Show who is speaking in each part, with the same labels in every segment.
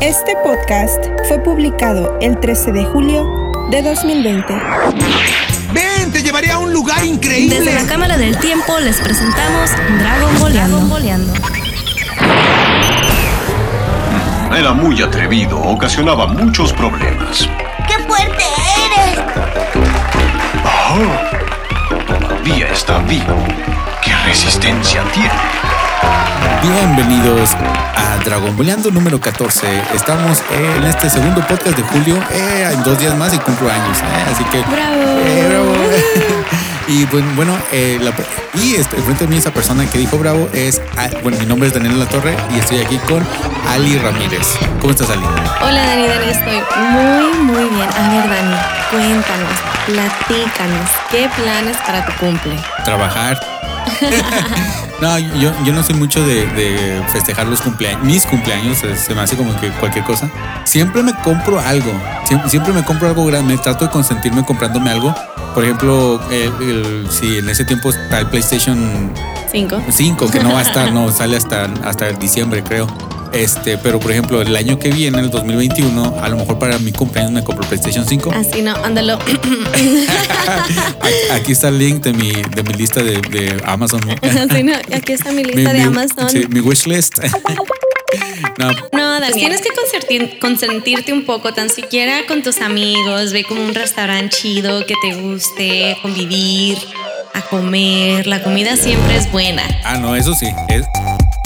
Speaker 1: Este podcast fue publicado el 13 de julio de 2020.
Speaker 2: ¡Ven! ¡Te llevaré a un lugar increíble!
Speaker 3: Desde la Cámara del Tiempo les presentamos Dragon Boleando.
Speaker 4: Era muy atrevido, ocasionaba muchos problemas.
Speaker 5: ¡Qué fuerte eres!
Speaker 4: Oh, todavía está vivo. ¿Qué resistencia tiene?
Speaker 6: Bienvenidos a Dragon Boleando número 14. Estamos en este segundo podcast de julio. Eh, en dos días más y cumplo años. eh, así que. eh, bravo. y bueno, eh, la- y este, frente a mí esa persona que dijo bravo es. ah, bueno, mi nombre es Daniel La Torre y estoy aquí con Ali Ramírez. ¿Cómo estás, Ali?
Speaker 3: Hola Dani, Dani, estoy muy, muy bien. A ver, Dani, cuéntanos, platícanos, ¿qué planes para tu cumple?
Speaker 6: trabajar. no, yo, yo no soy mucho de, de festejar los cumpleaños, mis cumpleaños, se, se me hace como que cualquier cosa. Siempre me compro algo, siempre, siempre me compro algo grande, trato de consentirme comprándome algo. Por ejemplo, el, el- si en ese tiempo está el PlayStation
Speaker 3: ¿Cinco?
Speaker 6: 5, que no va a estar, no, sale hasta, hasta diciembre, creo. Este, pero por ejemplo, el año que viene, el 2021, a lo mejor para mi cumpleaños me compro PlayStation 5.
Speaker 3: Así no, ándalo.
Speaker 6: Aquí- está el link de mi, de mi lista de, de Amazon.
Speaker 3: Así no, aquí está mi
Speaker 6: Mi-
Speaker 3: lista de
Speaker 6: mi-
Speaker 3: Amazon.
Speaker 6: sí, mi wish list. no,
Speaker 3: No, Dani, tienes que consentir- consentirte un poco, tan siquiera con tus amigos, ve como un restaurante chido que te guste, convivir, a comer. La comida siempre es buena.
Speaker 6: ah, no, eso sí. es-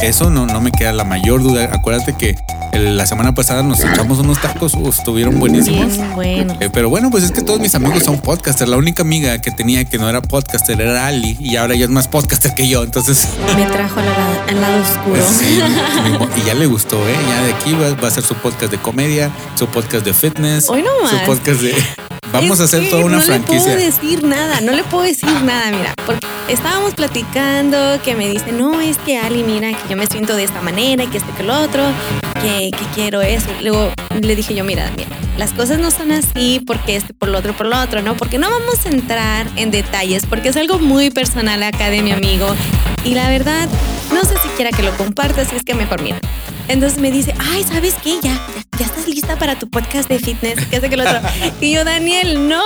Speaker 6: eso no, no me queda la mayor duda. Acuérdate que la semana pasada nos echamos unos tacos, uf, estuvieron buenísimos.
Speaker 3: Bien bueno.
Speaker 6: Eh, pero bueno, pues es que todos mis amigos son podcasters. La única amiga que tenía que no era podcaster era Ali y ahora ella es más podcaster que yo. Entonces,
Speaker 3: Me trajo al lado, al lado oscuro.
Speaker 6: sí, y ya le gustó, ¿eh? Ya de aquí va, va a ser su podcast de comedia, su podcast de fitness,
Speaker 3: Hoy no
Speaker 6: su podcast de... Vamos
Speaker 3: Es
Speaker 6: a hacer toda una
Speaker 3: no
Speaker 6: franquicia.
Speaker 3: No le puedo decir nada, no le puedo decir nada, mira, porque estábamos platicando que me dice, no, es que Ali, mira, que yo me siento de esta manera, que este que lo otro, que, que quiero eso. Luego le dije yo, mira, Daniel, las cosas no son así porque este por lo otro, por lo otro, ¿no? Porque no vamos a entrar en detalles, porque es algo muy personal acá de mi amigo. Y la verdad, no sé si quiera que lo compartas, si es que mejor mira. Entonces me dice, ay, ¿sabes qué? Ya, ya, ya estás lista para tu podcast de fitness, que hace que lo otro. Y yo, Daniel, no.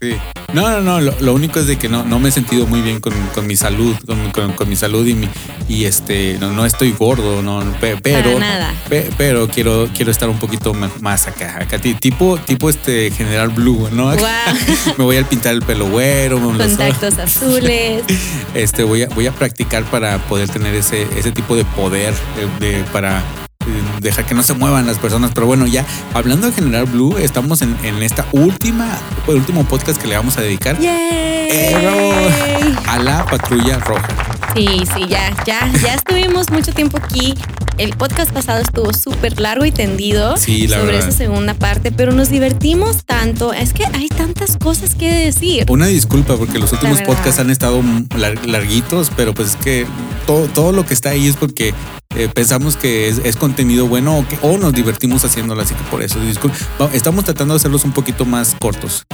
Speaker 6: Sí. No, no, no. Lo, lo único es de que no, no me he sentido muy bien con, con mi salud, con, con- con mi salud y mi y este no, no estoy gordo, no, pe- pero
Speaker 3: nada.
Speaker 6: pe- pero quiero quiero estar un poquito más acá, acá ti- tipo tipo este general blue, ¿no? Me voy a pintar el pelo güero, los-
Speaker 3: Contactos azules.
Speaker 6: este voy a voy a practicar para poder tener ese ese tipo de poder de, de- para eh, dejar que no se muevan las personas. Pero bueno, ya hablando de General Blue, estamos en, en esta última, el último podcast que le vamos a dedicar
Speaker 3: ¡Yay!
Speaker 6: a la patrulla roja.
Speaker 3: Sí, sí, ya, ya, ya estuvimos mucho tiempo aquí. El podcast pasado estuvo súper largo y tendido
Speaker 6: Sí, la
Speaker 3: sobre
Speaker 6: verdad.
Speaker 3: esa segunda parte, pero nos divertimos tanto. Es que hay tantas cosas que decir.
Speaker 6: Una disculpa porque los últimos podcasts han estado lar- larguitos, pero pues es que todo, todo lo que está ahí es porque eh, pensamos que es, es contenido bueno o, que, o nos divertimos haciéndolo, así que por eso disculpa. Estamos tratando de hacerlos un poquito más cortos.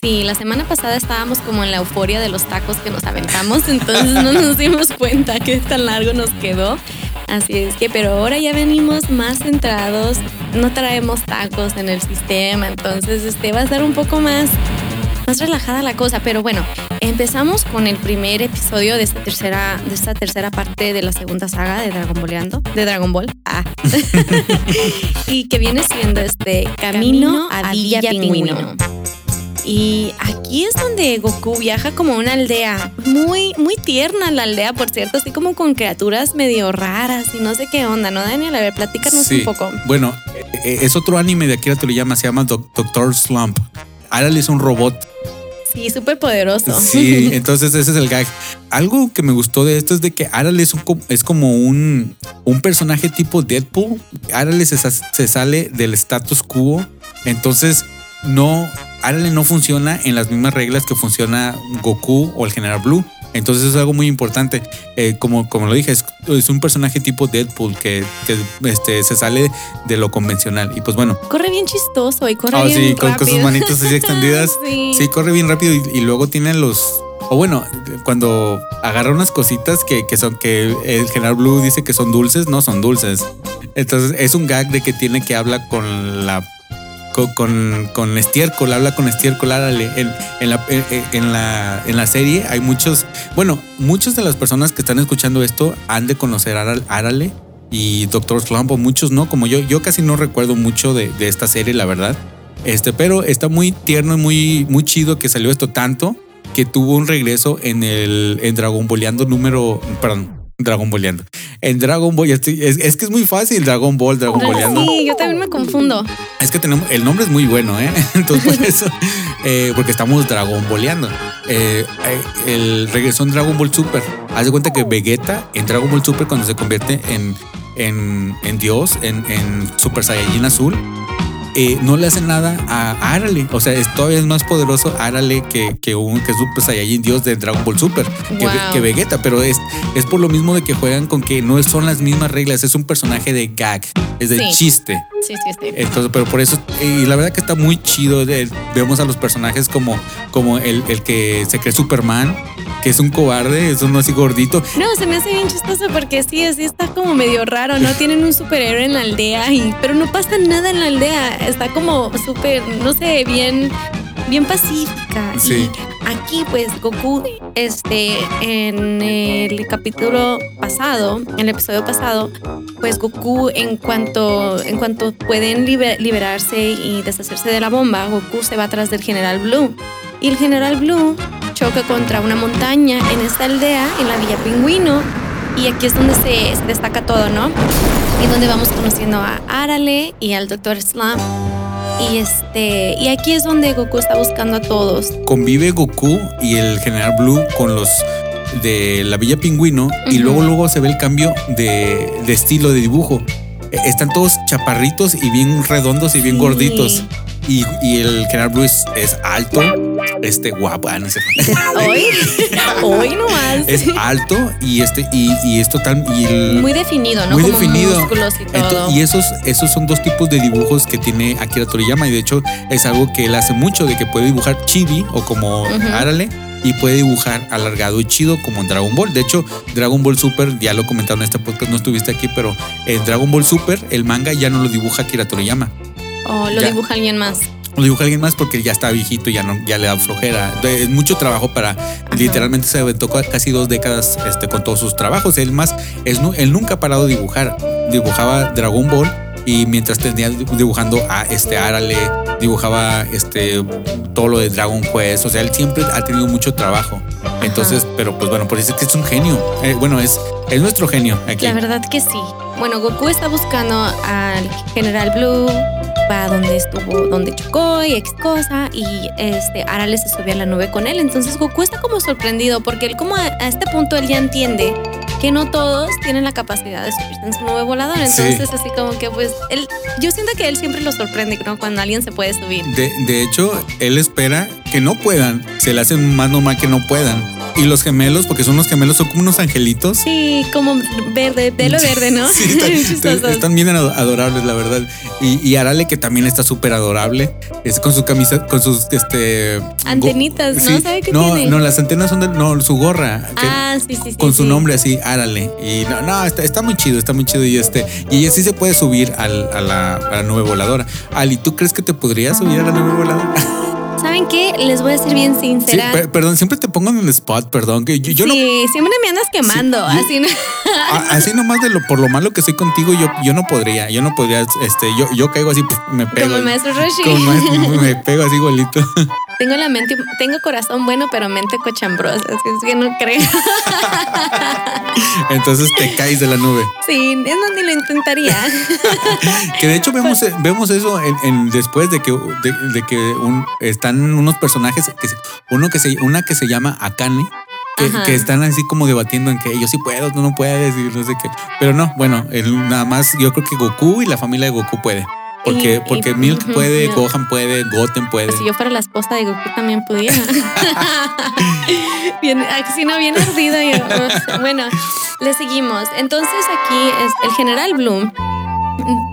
Speaker 3: Sí, la semana pasada estábamos como en la euforia de los tacos que nos aventamos, entonces no nos dimos cuenta que tan largo nos quedó. Así es que, pero ahora ya venimos más centrados, no traemos tacos en el sistema, entonces este va a ser un poco más más relajada la cosa, pero bueno, empezamos con el primer episodio de esta tercera de esta tercera parte de la segunda saga de Dragon Balleando, de Dragon Ball. Ah. y que viene siendo este Camino a Villa Pingüino. Y aquí es donde Goku viaja como a una aldea. Muy, muy tierna la aldea, por cierto, así como con criaturas medio raras y no sé qué onda, ¿no, Daniel? A ver, platícanos
Speaker 6: Sí.
Speaker 3: un poco.
Speaker 6: Bueno, eh, es otro anime de Akira Toriyama, se llama Doc- Doctor Slump. Ahora es un robot
Speaker 3: Sí, súper poderoso.
Speaker 6: Sí, entonces ese es el gag. Algo que me gustó de esto es de que Aral es, un es como un, un personaje tipo Deadpool. Aral se sale del status quo. Entonces, no, Aral no funciona en las mismas reglas que funciona Goku o el General Blue. Entonces es algo muy importante. Eh, como, como lo dije, es, es un personaje tipo Deadpool que, que, este, se sale de lo convencional. Y pues bueno,
Speaker 3: Corre bien chistoso y corre
Speaker 6: Oh,
Speaker 3: bien
Speaker 6: sí, con, con sus
Speaker 3: rápido.
Speaker 6: manitos así extendidas.
Speaker 3: sí.
Speaker 6: Sí, corre bien rápido y, y luego tiene los o bueno, cuando agarra unas cositas que, que son que el general Blue dice que son dulces, no son dulces. Entonces es un gag de que tiene que hablar con la con, con, con estiércol, habla con estiércol, árale. En, la, en, la, en la serie hay muchos, bueno, muchas de las personas que están escuchando esto han de conocer Árale y Doctor Slump, muchos no, como yo, yo casi no recuerdo mucho de, de esta serie, la verdad. Este, pero está muy tierno y muy, muy chido que salió esto tanto que tuvo un regreso en el en Dragon Boleando número, perdón, Dragon Boleando. En Dragon Ball, estoy- es, es que es muy fácil Dragon Ball, Dragon Boleando.
Speaker 3: Sí, yo también me confundo.
Speaker 6: Es que tenemos, el nombre es muy bueno, ¿eh? Entonces, por eso, eh, porque estamos Dragon Balleando. Eh, eh, el regresó en Dragon Ball Super. Haz de cuenta que Vegeta en Dragon Ball Super, cuando se convierte en, en, en Dios, en, en Super Saiyajin Azul, eh, no le hace nada a Arale. O sea, es todavía es más poderoso Arale que, que un que Super Saiyajin Dios de Dragon Ball Super, que, Vegeta. Pero es, es por lo mismo de que juegan con que no son las mismas reglas. Es un personaje de gag, es de
Speaker 3: Sí.
Speaker 6: chiste.
Speaker 3: Sí, sí, sí.
Speaker 6: Entonces, pero por eso, y la verdad que está muy chido. de- vemos a los personajes como, como el, el que se cree Superman, que es un cobarde, es uno así gordito.
Speaker 3: No, se me hace bien chistoso porque sí, así está como medio raro, ¿no? Tienen un superhéroe en la aldea, y, pero no pasa nada en la aldea. Está como súper, no sé, bien, bien pacífica.
Speaker 6: Sí.
Speaker 3: Y aquí, pues, Goku, este, en el capítulo pasado, en el episodio pasado, pues Goku, en cuanto, en cuanto pueden liber- liberarse y deshacerse de la bomba, Goku se va atrás del General Blue. Y el General Blue choca contra una montaña en esta aldea, en la Villa Pingüino. Y aquí es donde se, se destaca todo, ¿no? Y donde vamos conociendo a Arale y al Dr. Slump. Y este, y aquí es donde Goku está buscando a todos.
Speaker 6: Convive Goku y el General Blue con los de la Villa Pingüino y luego luego se ve el cambio de, de estilo de dibujo. Eh, Están todos chaparritos y bien redondos y bien
Speaker 3: Sí.
Speaker 6: gorditos. Y, y el General Blue es, alto, este guapo, ah, no sé.
Speaker 3: Hoy, hoy nomás.
Speaker 6: es alto y este y, y es total y el-
Speaker 3: muy definido, ¿no?
Speaker 6: muy
Speaker 3: Como
Speaker 6: definido.
Speaker 3: músculos y todo.
Speaker 6: Y esos, esos son dos tipos de dibujos que tiene Akira Toriyama y de hecho es algo que él hace mucho de que puede dibujar chibi o como
Speaker 3: Ujú.
Speaker 6: Arale y puede dibujar alargado y chido como en Dragon Ball. De hecho, Dragon Ball Super, ya lo comentaron en este podcast, no estuviste aquí, pero en Dragon Ball Super el manga ya no lo dibuja Akira Toriyama.
Speaker 3: O lo
Speaker 6: ya.
Speaker 3: dibuja alguien más.
Speaker 6: Lo dibuja alguien más porque ya está viejito y ya no, ya le da flojera. Es mucho trabajo para. Literalmente se aventó ca- casi dos décadas este, con todos sus trabajos. Él más, es, él nunca ha parado de dibujar. Dibujaba Dragon Ball y mientras tenía dibujando a este Arale, dibujaba este todo lo de Dragon Quest. O sea, él siempre ha tenido mucho trabajo. Entonces, pero pues bueno, por eso es que es un genio. Eh, bueno, es, es nuestro genio aquí.
Speaker 3: La verdad que sí. Bueno, Goku está buscando al General Blue, va donde estuvo, donde chocó y ex cosa, y este Arale se subió a la nube con él. Entonces Goku está como sorprendido porque él como a, a este punto él ya entiende que no todos tienen la capacidad de subirse en su nube volador.
Speaker 6: Sí.
Speaker 3: Entonces así como que pues él, yo siento que él siempre lo sorprende, ¿no? Cuando alguien se puede subir.
Speaker 6: De, de hecho, él espera que no puedan. Se le hace más normal que no puedan. Y los gemelos, porque son los gemelos, son como unos angelitos.
Speaker 3: Sí, como verde, pelo verde, ¿no?
Speaker 6: Sí, están, bien ado- adorables, la verdad. Y, y Arale, que también está súper adorable. Es con su camisa, con sus este
Speaker 3: Antenitas, ¿no? ¿Sabe qué
Speaker 6: no,
Speaker 3: tiene?
Speaker 6: no, las antenas son de. No, su gorra. que-
Speaker 3: Ah, sí, sí, sí.
Speaker 6: con su
Speaker 3: sí.
Speaker 6: nombre así, Árale. Y no, no, está, está muy chido, está muy chido. Y este, y ella sí se puede subir al- a, la, a la nube voladora. Ali, ¿tú crees que te podrías subir a la nube voladora?
Speaker 3: ¿Saben qué? Les voy a ser bien
Speaker 6: Sí,
Speaker 3: sincera.
Speaker 6: per- perdón, siempre te pongo en el spot, perdón. Que yo, yo no
Speaker 3: sí, siempre me andas quemando.
Speaker 6: Sí, yo-
Speaker 3: así no.
Speaker 6: A- Así nomás de lo por lo malo que soy contigo, yo, yo no podría, yo no podría, este, yo, yo caigo así, pues, me pego.
Speaker 3: Como el maestro Roshi.
Speaker 6: Como maestro, me pego así igualito.
Speaker 3: Tengo la mente, tengo corazón bueno, pero mente cochambrosa. Es que no creo.
Speaker 6: Entonces te caes de la nube.
Speaker 3: Sí, es no, ni lo intentaría.
Speaker 6: Que de hecho vemos, vemos eso en, en- después de que, de, de que un- están unos personajes, que uno que se, una que se llama Akane. Que están así como debatiendo en que yo sí puedo, tú no puedes y no sé qué. Pero no, bueno, el- nada más yo creo que Goku y la familia de Goku puede. Porque,
Speaker 3: Y-
Speaker 6: porque
Speaker 3: y-
Speaker 6: Milk
Speaker 3: ujú,
Speaker 6: puede,
Speaker 3: no.
Speaker 6: Gohan puede, Goten puede.
Speaker 3: Si yo fuera la esposa de Goku también pudiera. bien, así no, bien ardido yo. Bueno, le seguimos. Entonces aquí es el general Bloom.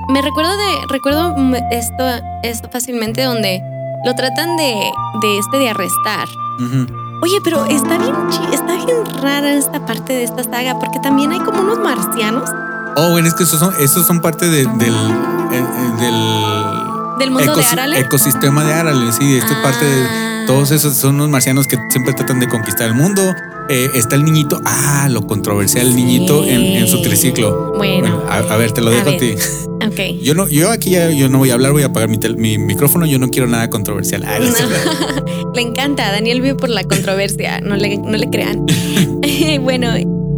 Speaker 3: Me recuerdo de, recuerdo esto, esto fácilmente donde lo tratan de, de este de arrestar.
Speaker 6: Ujú.
Speaker 3: Oye, pero está bien, está bien rara esta parte de esta saga, porque también hay como unos marcianos
Speaker 6: Oh, bueno, es que esos son, esos son parte de- del, eh, eh, del
Speaker 3: del mundo de Arale.
Speaker 6: ecosistema de Arale. Sí, esta es parte de
Speaker 3: Ah.
Speaker 6: todos esos son unos marcianos que siempre tratan de conquistar el mundo. Eh, está el niñito, ah, lo controversial, el niñito en, en su triciclo.
Speaker 3: Bueno.
Speaker 6: a, a ver, te lo dejo a, ti.
Speaker 3: Ok.
Speaker 6: Yo no, yo aquí ya yo no voy a hablar, voy a apagar mi, tel- mi micrófono, yo no quiero nada controversial. Ah, no.
Speaker 3: Le encanta, Daniel vive por la controversia, no le, no le crean. bueno,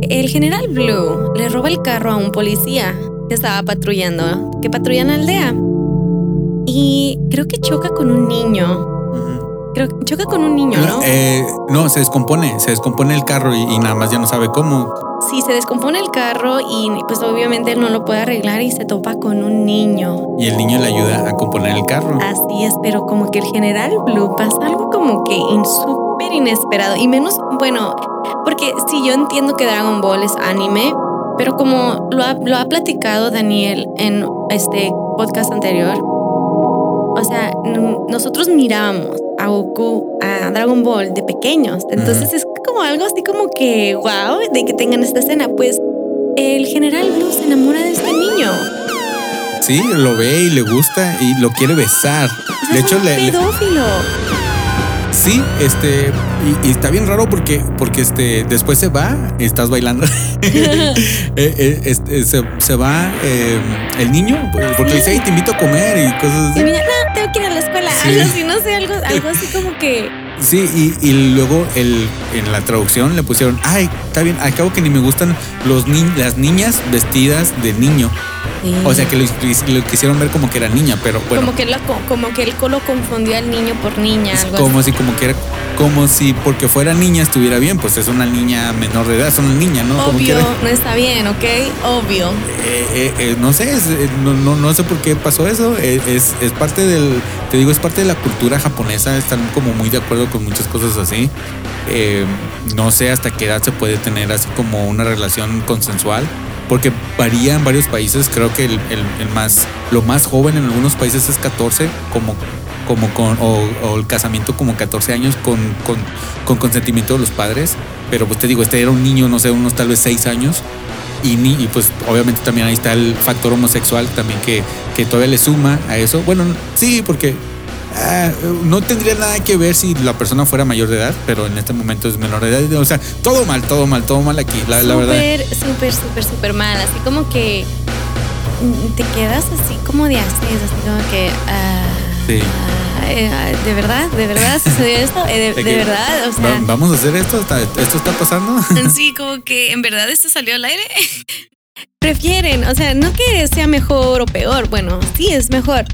Speaker 3: el general Blue le roba el carro a un policía que estaba patrullando, que patrulla en la aldea. Y creo que choca con un niño. Creo que choca con un niño, ¿no?
Speaker 6: Eh, no, se descompone, se descompone el carro y, y nada más ya no sabe cómo.
Speaker 3: Sí, se descompone el carro y pues obviamente él no lo puede arreglar y se topa con un niño.
Speaker 6: Y el niño le ayuda a componer el carro.
Speaker 3: Así es, pero como que el general Blue pasa algo como que súper inesperado y menos, bueno, porque sí, yo entiendo que Dragon Ball es anime, pero como lo ha, lo ha platicado Daniel en este podcast anterior, o sea, nosotros mirábamos a Goku, a Dragon Ball de pequeños, entonces es como algo así como que, wow, de que tengan esta escena, pues el general Blue se enamora de este niño.
Speaker 6: Sí, lo ve y le gusta y lo quiere besar.
Speaker 3: O sea,
Speaker 6: De
Speaker 3: es
Speaker 6: hecho,
Speaker 3: un
Speaker 6: le, le-
Speaker 3: pedófilo.
Speaker 6: Sí, este, y, y está bien raro porque, porque este, después se va, estás bailando. Eh, eh, este, se, se va eh, el niño, porque dice, "Ay, te invito a comer y cosas
Speaker 3: Y
Speaker 6: así.
Speaker 3: no, tengo que ir a la escuela.
Speaker 6: Sí.
Speaker 3: Algo así, no sé, algo, algo así como que.
Speaker 6: Sí, y, y luego el, en la traducción le pusieron, ay, está bien, acabo que ni me gustan los ni las niñas vestidas de niño. O sea que lo, lo quisieron ver como que era niña, pero bueno.
Speaker 3: Como que, lo, como que él lo confundió al niño por niña.
Speaker 6: Es
Speaker 3: Algo
Speaker 6: como
Speaker 3: así.
Speaker 6: si como que era como si porque fuera niña estuviera bien, pues es una niña menor de edad, es una niña, ¿no?
Speaker 3: Obvio, no está bien, ¿ok? Obvio.
Speaker 6: Eh, eh, eh, no sé, es, eh, no, no, no sé por qué pasó eso. eh, es, es parte del, te digo, es parte de la cultura japonesa. Están como muy de acuerdo con muchas cosas así. Eh, no sé hasta qué edad se puede tener así como una relación consensual. Porque varía en varios países. Creo que el, el- el más, lo más joven en algunos países es 14, como, como con, o, o el casamiento como 14 años con, con, con consentimiento de los padres. Pero pues te digo, este era un niño, no sé, unos tal vez 6 años y, ni, y pues obviamente también ahí está el factor homosexual también que, que todavía le suma a eso. Bueno, sí, porque ah, no tendría nada que ver si la persona fuera mayor de edad, pero en este momento es menor de edad. O sea, todo mal, todo mal, todo mal aquí, la, la verdad.
Speaker 3: Súper, súper, súper, súper mal. Así como que te quedas así como de así, así como que.
Speaker 6: Sí.
Speaker 3: ah, eh, ah, ¿De verdad? ¿De verdad sucedió esto? Eh, ¿De,
Speaker 6: De
Speaker 3: verdad? O sea.
Speaker 6: Vamos a hacer esto, ¿Está- esto está pasando.
Speaker 3: Sí, como que en verdad esto salió al aire. Prefieren, o sea, no que sea mejor o peor, bueno, sí es mejor.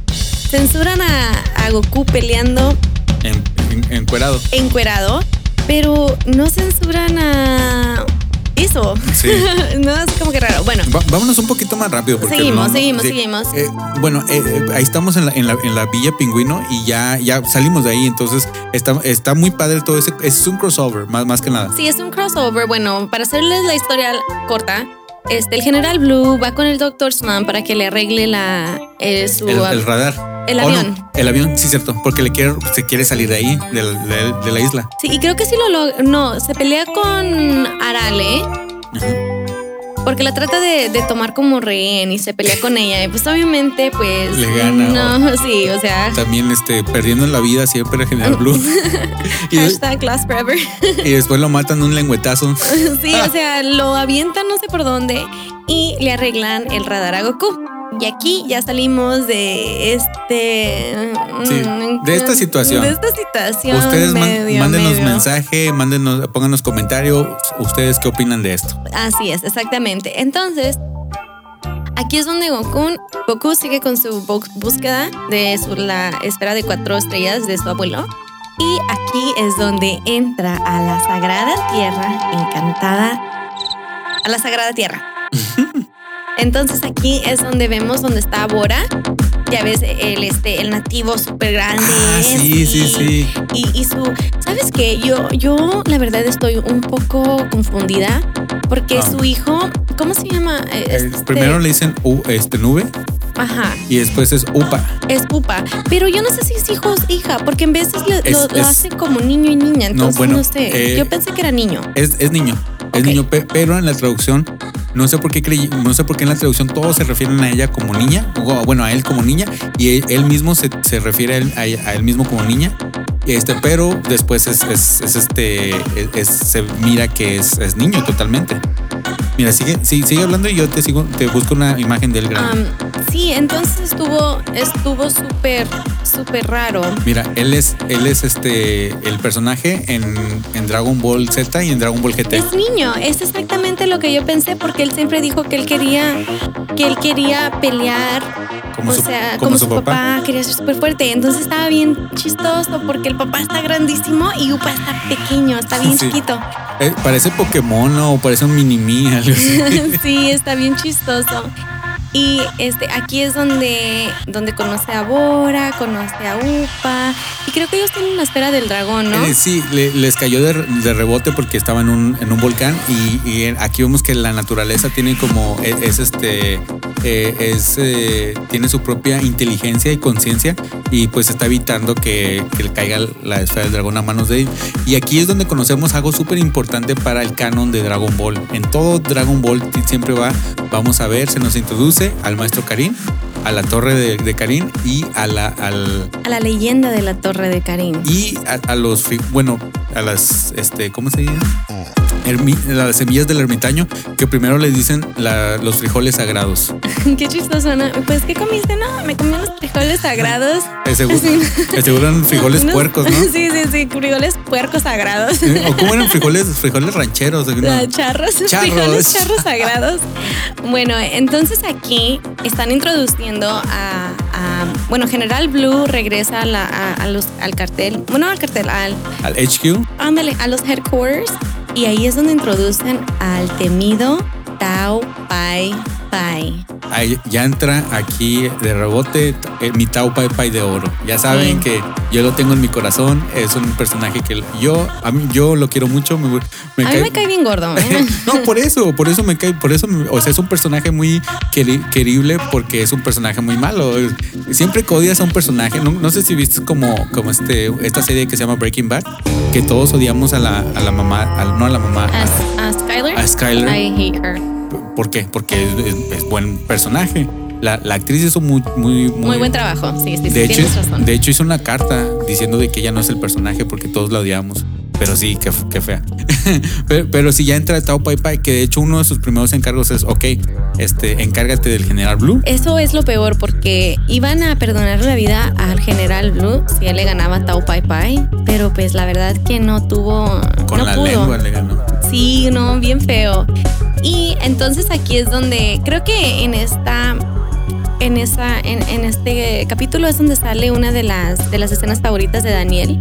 Speaker 3: Censuran a, a Goku peleando
Speaker 6: En, en- encuerado.
Speaker 3: encuerado, pero no censuran a eso.
Speaker 6: Sí.
Speaker 3: no es como que raro. Bueno,
Speaker 6: Va- vámonos un poquito más rápido. Porque
Speaker 3: Seguimos,
Speaker 6: no-
Speaker 3: seguimos, seguimos.
Speaker 6: Eh, bueno, eh, eh, ahí estamos en la, en, la, en la Villa Pingüino y ya, ya salimos de ahí. Entonces está, está muy padre todo ese. Es un crossover, más, más que nada.
Speaker 3: sí, es un crossover. Bueno, para hacerles la historia corta, este, el general Blue va con el Dr. Slump para que le arregle la, su,
Speaker 6: El, el radar.
Speaker 3: El
Speaker 6: Oh, no,
Speaker 3: avión.
Speaker 6: el avión, sí, cierto. Porque le quiere, se quiere salir de ahí, de la, de- de la isla.
Speaker 3: Sí, y creo que sí lo logra. No, se pelea con Arale. Porque la trata de, de tomar como rehén y se pelea con ella. Y pues obviamente, pues.
Speaker 6: Le gana,
Speaker 3: No, sí, o sea.
Speaker 6: También este, perdiendo la vida siempre General Blue. y,
Speaker 3: Hashtag Last Forever.
Speaker 6: y después lo matan un lengüetazo.
Speaker 3: sí, o sea, lo avientan no sé por dónde y le arreglan el radar a Goku. Y aquí ya salimos de este.
Speaker 6: Sí,
Speaker 3: mm,
Speaker 6: de esta situación.
Speaker 3: De esta situación.
Speaker 6: Ustedes
Speaker 3: medio,
Speaker 6: mándenos
Speaker 3: medio.
Speaker 6: mensaje, mándenos, pónganos comentarios. ¿Ustedes qué opinan de esto?
Speaker 3: Así es, exactamente. Entonces, aquí es donde Goku, Goku sigue con su búsqueda de su, la esfera de cuatro estrellas de su abuelo. Y aquí es donde entra a la Sagrada Tierra encantada. A la Sagrada Tierra. Entonces aquí es donde vemos donde está Bora. Ya ves el, este, el nativo súper grande.
Speaker 6: Ah, sí, sí, sí.
Speaker 3: Y, y su, ¿sabes qué? Yo, yo la verdad estoy un poco confundida porque
Speaker 6: Ah.
Speaker 3: su hijo, ¿cómo se llama? Eh, este,
Speaker 6: primero le dicen uh, este, nube.
Speaker 3: Ajá.
Speaker 6: Y después es Upa.
Speaker 3: Es Upa. Pero yo no sé si es hijo o hija, porque en veces
Speaker 6: Es-
Speaker 3: lo, lo
Speaker 6: es-
Speaker 3: hace como niño y niña. Entonces no,
Speaker 6: bueno,
Speaker 3: sé.
Speaker 6: eh,
Speaker 3: yo pensé que era niño.
Speaker 6: Es, es niño. Es niño, pe- pero en la traducción, no sé por qué creí, no sé por qué en la traducción todos se refieren a ella como niña, o bueno, a él como niña, y él, mismo se, se refiere a él, mismo como niña. Este, pero después es, es- es este, es- se mira que es niño totalmente. Mira, sigue, sí, sigue hablando y yo te sigo, te busco una imagen del grande.
Speaker 3: Am, sí, entonces estuvo estuvo súper, súper raro.
Speaker 6: Mira, él es, él es este el personaje en, en Dragon Ball Z y en Dragon Ball GT.
Speaker 3: Es niño, es exactamente lo que yo pensé porque él siempre dijo que él quería que él quería pelear,
Speaker 6: Como
Speaker 3: o
Speaker 6: su-
Speaker 3: sea,
Speaker 6: como
Speaker 3: como,
Speaker 6: su
Speaker 3: su papá. quería ser súper fuerte. Entonces estaba bien chistoso porque el papá está grandísimo y Upa está pequeño, está bien
Speaker 6: Sí.
Speaker 3: chiquito.
Speaker 6: Eh, parece Pokémon o parece un mini algo así.
Speaker 3: sí, está bien chistoso. Y este, aquí es donde, donde conoce a Bora, conoce a Upa. Creo que ellos tienen una esfera del dragón, ¿no?
Speaker 6: Eh, sí, le- les cayó de, de rebote porque estaba en un, en un volcán y, y aquí vemos que la naturaleza tiene como es, es, este eh, es eh, tiene su propia inteligencia y conciencia y pues está evitando que, que le caiga la esfera del dragón a manos de él. Y aquí es donde conocemos algo súper importante para el canon de Dragon Ball. En todo Dragon Ball siempre va, vamos a ver, se nos introduce al maestro Karin, a la torre de, de Karin y a la, al,
Speaker 3: A la leyenda de la Torre de Karim.
Speaker 6: y a, a los, bueno, a las, este, ¿cómo se llama? Las semillas del ermitaño, que primero le dicen la- los frijoles sagrados.
Speaker 3: Qué chistoso, ¿no? Pues, ¿qué comiste? No, me comí unos frijoles sagrados.
Speaker 6: Eh, seguro, seguro eran frijoles
Speaker 3: Unos-
Speaker 6: puercos, ¿no?
Speaker 3: Sí, sí, sí, frijoles puercos sagrados.
Speaker 6: ¿O cómo eran frijoles, frijoles rancheros? No.
Speaker 3: Charros,
Speaker 6: Charros.
Speaker 3: frijoles charros sagrados. Bueno, entonces aquí están introduciendo a, a- bueno, General Blue regresa a la- a- a los, al cartel, bueno, al cartel, al,
Speaker 6: Al HQ.
Speaker 3: ándale, a los headquarters y ahí es donde introducen al temido Tao Pai Pai.
Speaker 6: Ahí ya entra aquí de rebote eh, mi Tao Pai Pai de oro. Ya saben
Speaker 3: Sí.
Speaker 6: que yo lo tengo en mi corazón. Es un personaje que yo, a mí, yo lo quiero mucho. Me, me
Speaker 3: a mí me cae bien gordo. ¿eh?
Speaker 6: no, por eso, por eso me cae, por eso, me- o sea, es un personaje muy queri- querible porque es un personaje muy malo. Siempre que odias a un personaje, no, no sé si viste como, como este, esta serie que se llama Breaking Bad, que todos odiamos a la, a la mamá, al- no a la mamá,
Speaker 3: A, a Skyler.
Speaker 6: A Skyler.
Speaker 3: I hate her.
Speaker 6: ¿Por qué? Porque es, es- es buen personaje. La, la actriz hizo muy, muy,
Speaker 3: Muy buen trabajo. Sí, sí, sí,
Speaker 6: de hecho,
Speaker 3: razón.
Speaker 6: de hecho hizo una carta diciendo de que ella no es el personaje porque todos la odiamos. Pero sí, qué, qué fea. pero, pero si ya entra Tao Pai Pai, que de hecho uno de sus primeros encargos es, ok, este, encárgate del General Blue.
Speaker 3: Eso es lo peor porque iban a perdonar la vida al general Blue si él le ganaba a Tao Pai Pai, pero pues la verdad que no tuvo,
Speaker 6: Con
Speaker 3: no
Speaker 6: la
Speaker 3: pudo.
Speaker 6: lengua le ganó.
Speaker 3: Sí, no, bien feo. Y entonces aquí es donde creo que en esta en esa en, en este capítulo es donde sale una de las de las escenas favoritas de Daniel,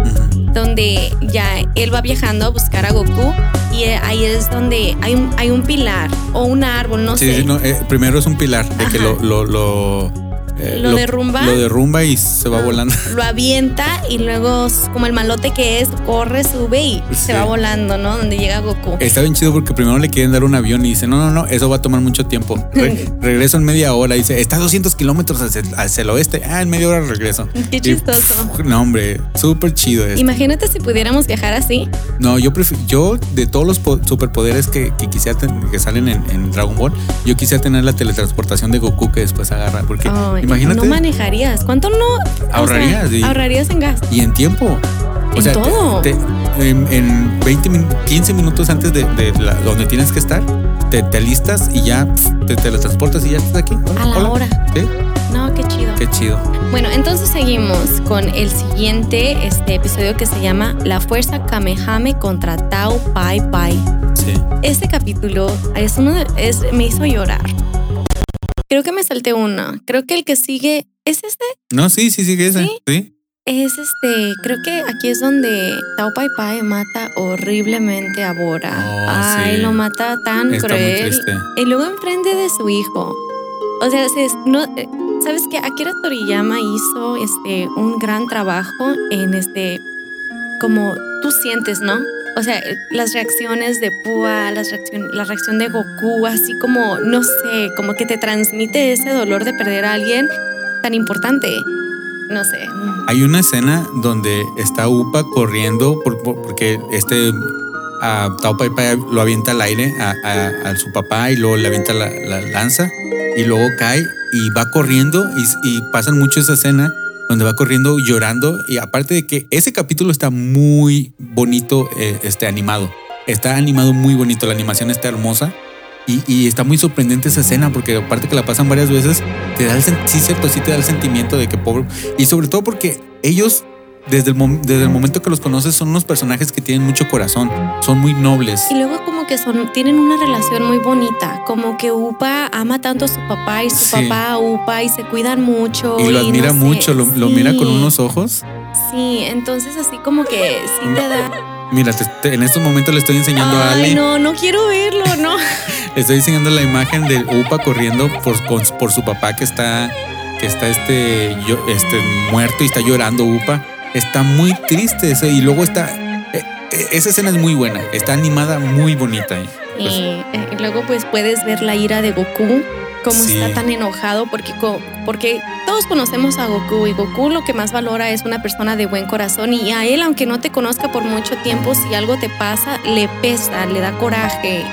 Speaker 3: donde ya él va viajando a buscar a Goku y ahí es donde hay un, hay un pilar o un árbol, no
Speaker 6: Sí,
Speaker 3: sé.
Speaker 6: sí, no, eh, primero es un pilar de que lo, lo, lo, eh,
Speaker 3: ¿Lo derrumba?
Speaker 6: Lo derrumba y se va
Speaker 3: Ah,
Speaker 6: volando.
Speaker 3: Lo avienta y luego, como el malote que es, corre, sube y
Speaker 6: Sí.
Speaker 3: se va volando, ¿no? Donde llega Goku.
Speaker 6: Está bien chido porque primero le quieren dar un avión y dice, no, no, no, eso va a tomar mucho tiempo. Re- regreso en media hora. Dice, está a 200 kilómetros hacia, hacia el oeste. Ah, en media hora regreso.
Speaker 3: Qué
Speaker 6: Y,
Speaker 3: chistoso.
Speaker 6: pf, no, hombre, súper chido esto.
Speaker 3: Imagínate si pudiéramos viajar así.
Speaker 6: No, yo prefiero, yo de todos los po- superpoderes que, que quisiera que salen en, en Dragon Ball, yo quisiera tener la teletransportación de Goku que después agarra. Porque
Speaker 3: Ay,
Speaker 6: imagínate.
Speaker 3: No manejarías. ¿Cuánto no? o
Speaker 6: Ahorrarías,
Speaker 3: sea, ahorrarías en gas.
Speaker 6: Y en tiempo. O
Speaker 3: En
Speaker 6: sea, te-
Speaker 3: todo.
Speaker 6: te- en, en 20 min- 15 minutos antes de, de la- donde tienes que estar, te, te alistas y ya te teletransportas y ya estás aquí. Hola,
Speaker 3: A la
Speaker 6: hola.
Speaker 3: hora.
Speaker 6: Sí,
Speaker 3: No, qué chido.
Speaker 6: qué chido.
Speaker 3: Bueno, entonces seguimos con el siguiente este episodio que se llama La Fuerza Kamehame contra Tao Pai Pai.
Speaker 6: Sí.
Speaker 3: Este capítulo es uno de- es, me hizo llorar. Creo que me salté uno. Creo que el que sigue es este.
Speaker 6: No, sí, sí, sí, que ese.
Speaker 3: ¿Sí?
Speaker 6: Sí.
Speaker 3: Es este. Creo que aquí es donde Tao Pai Pai mata horriblemente a Bora.
Speaker 6: Oh,
Speaker 3: Ay,
Speaker 6: sí.
Speaker 3: lo mata tan
Speaker 6: Está
Speaker 3: cruel. Y luego enfrente de su hijo. O sea, se- no, eh, ¿sabes qué? Akira Toriyama hizo este, un gran trabajo en este, como tú sientes, ¿no? O sea, las reacciones de Púa, las reaccion- la reacción de Goku, así como, no sé, como que te transmite ese dolor de perder a alguien tan importante. No sé.
Speaker 6: Hay una escena donde está Upa corriendo por- por- porque este a Tao Pai Pai lo avienta al aire a, a- a su papá y luego le avienta la, la lanza y luego cae y va corriendo y, y pasan mucho esa escena donde va corriendo llorando. Y aparte de que ese capítulo está muy bonito eh, este animado. Está animado muy bonito la animación está hermosa. Y, y está muy sorprendente esa escena porque aparte que la pasan varias veces te da el sí cierto sí te da el sentimiento de que pobre y sobre todo porque ellos desde el, desde el momento que los conoces son unos personajes que tienen mucho corazón son muy nobles.
Speaker 3: Y luego que son, tienen una relación muy bonita, como que Upa ama tanto a su papá y su
Speaker 6: Sí.
Speaker 3: papá a Upa y se cuidan mucho.
Speaker 6: y lo
Speaker 3: no
Speaker 6: admira
Speaker 3: sé,
Speaker 6: mucho lo, lo mira con unos ojos
Speaker 3: Sí, entonces así como que sí te da...
Speaker 6: mira te- te- en estos momentos le estoy enseñando a
Speaker 3: Ay,
Speaker 6: Ali
Speaker 3: no, no quiero verlo, no.
Speaker 6: le estoy enseñando la imagen de Upa corriendo por, con- por su papá que está que está este, yo- este muerto y está llorando Upa está muy triste y luego está esa escena es muy buena está animada muy bonita
Speaker 3: Y,
Speaker 6: Pues-
Speaker 3: eh, y luego pues puedes ver la ira de Goku, cómo
Speaker 6: Sí.
Speaker 3: está tan enojado porque, porque todos conocemos a Goku y Goku lo que más valora es una persona de buen corazón y a él aunque no te conozca por mucho tiempo, si algo te pasa, le pesa, le da coraje.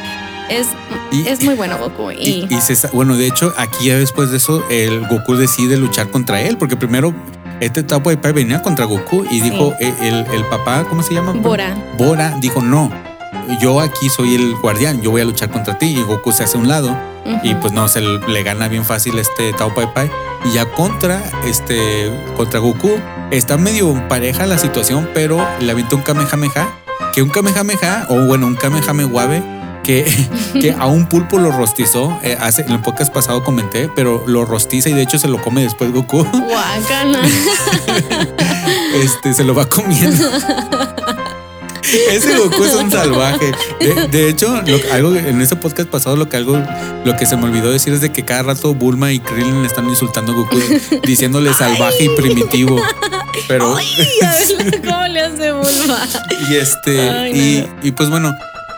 Speaker 3: Es,
Speaker 6: Y-
Speaker 3: es muy bueno Goku. Y,
Speaker 6: Y, y se bueno, de hecho, aquí ya después de eso, el Goku decide luchar contra él, porque primero este Tao Pai Pai venía contra Goku y dijo eh, el, el papá, ¿cómo se llama?
Speaker 3: Bora.
Speaker 6: Bora dijo no. Yo aquí soy el guardián, yo voy a luchar contra ti. Y Goku se hace a un lado
Speaker 3: Ujú.
Speaker 6: y pues no, se le gana bien fácil este Tao Pai Pai. Y ya contra este contra Goku está medio pareja la situación, pero le avienta un Kamehameha, que un Kamehameha, o bueno, un Kamehameha que, que a un pulpo lo rostizó. eh, hace, en el podcast pasado comenté, pero lo rostiza y de hecho se lo come después Goku.
Speaker 3: Guácala.
Speaker 6: Este se lo va comiendo. Ese Goku es un salvaje. De, de hecho, lo- algo en ese podcast pasado, lo que algo, lo que se me olvidó decir es de que cada rato Bulma y Krillin le están insultando a Goku, diciéndole salvaje y primitivo. Pero
Speaker 3: Ya ves cómo le hace Bulma.
Speaker 6: y este
Speaker 3: Ay,
Speaker 6: y pues bueno,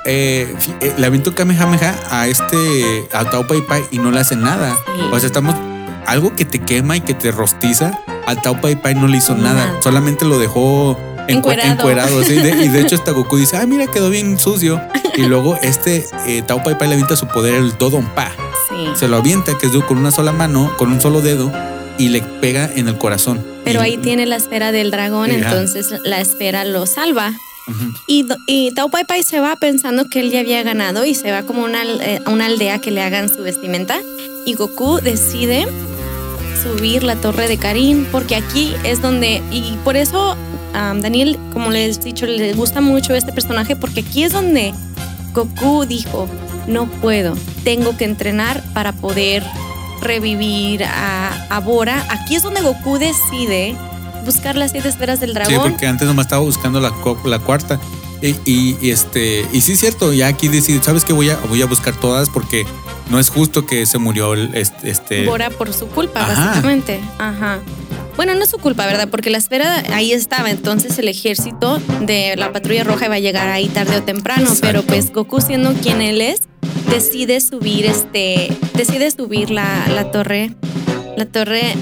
Speaker 6: eh, eh, le aventó Kamehameha a este a Tao Pai Pai y no le hace nada.
Speaker 3: Sí.
Speaker 6: O sea, estamos algo que te quema y que te rostiza. Al Tao Pai Pai no le hizo nada,
Speaker 3: Nada.
Speaker 6: solamente lo dejó encue-
Speaker 3: Encuerado.
Speaker 6: encuerado. sí, de- y de hecho hasta Goku dice, ah, mira, quedó bien sucio. Y luego este eh, Tao Pai Pai le avienta su poder, el Dodon Pa.
Speaker 3: Sí.
Speaker 6: Se lo avienta, que es con una sola mano, con un solo dedo, y le pega en el corazón.
Speaker 3: Pero
Speaker 6: Y-
Speaker 3: ahí tiene la esfera del dragón, entonces la esfera lo salva. Y, do- y Tao Pai se va pensando que él ya había ganado y se va como a una, al- eh, a una aldea que le hagan su vestimenta. Y Goku decide subir la torre de Karin porque aquí es donde... Y por eso Daniel, como les he dicho, le gusta mucho este personaje porque aquí es donde Goku dijo, no puedo, tengo que entrenar para poder revivir a, a Bora. Aquí es donde Goku decide buscar las siete esferas del
Speaker 6: Sí,
Speaker 3: dragón.
Speaker 6: porque antes nomás estaba buscando la, la cuarta. Y, y- y este, y sí es cierto, ya aquí decide, ¿sabes qué? Voy a, voy a buscar todas porque no es justo que se murió el, este, este-
Speaker 3: Bora por su culpa,
Speaker 6: Ajá.
Speaker 3: básicamente. Ajá. Bueno, no es su culpa, ¿verdad? Porque la esfera ahí estaba, entonces el ejército de la patrulla roja iba a llegar ahí tarde o temprano,
Speaker 6: Exacto.
Speaker 3: pero pues Goku siendo quien él es, decide subir este, decide subir la, la torre, la torre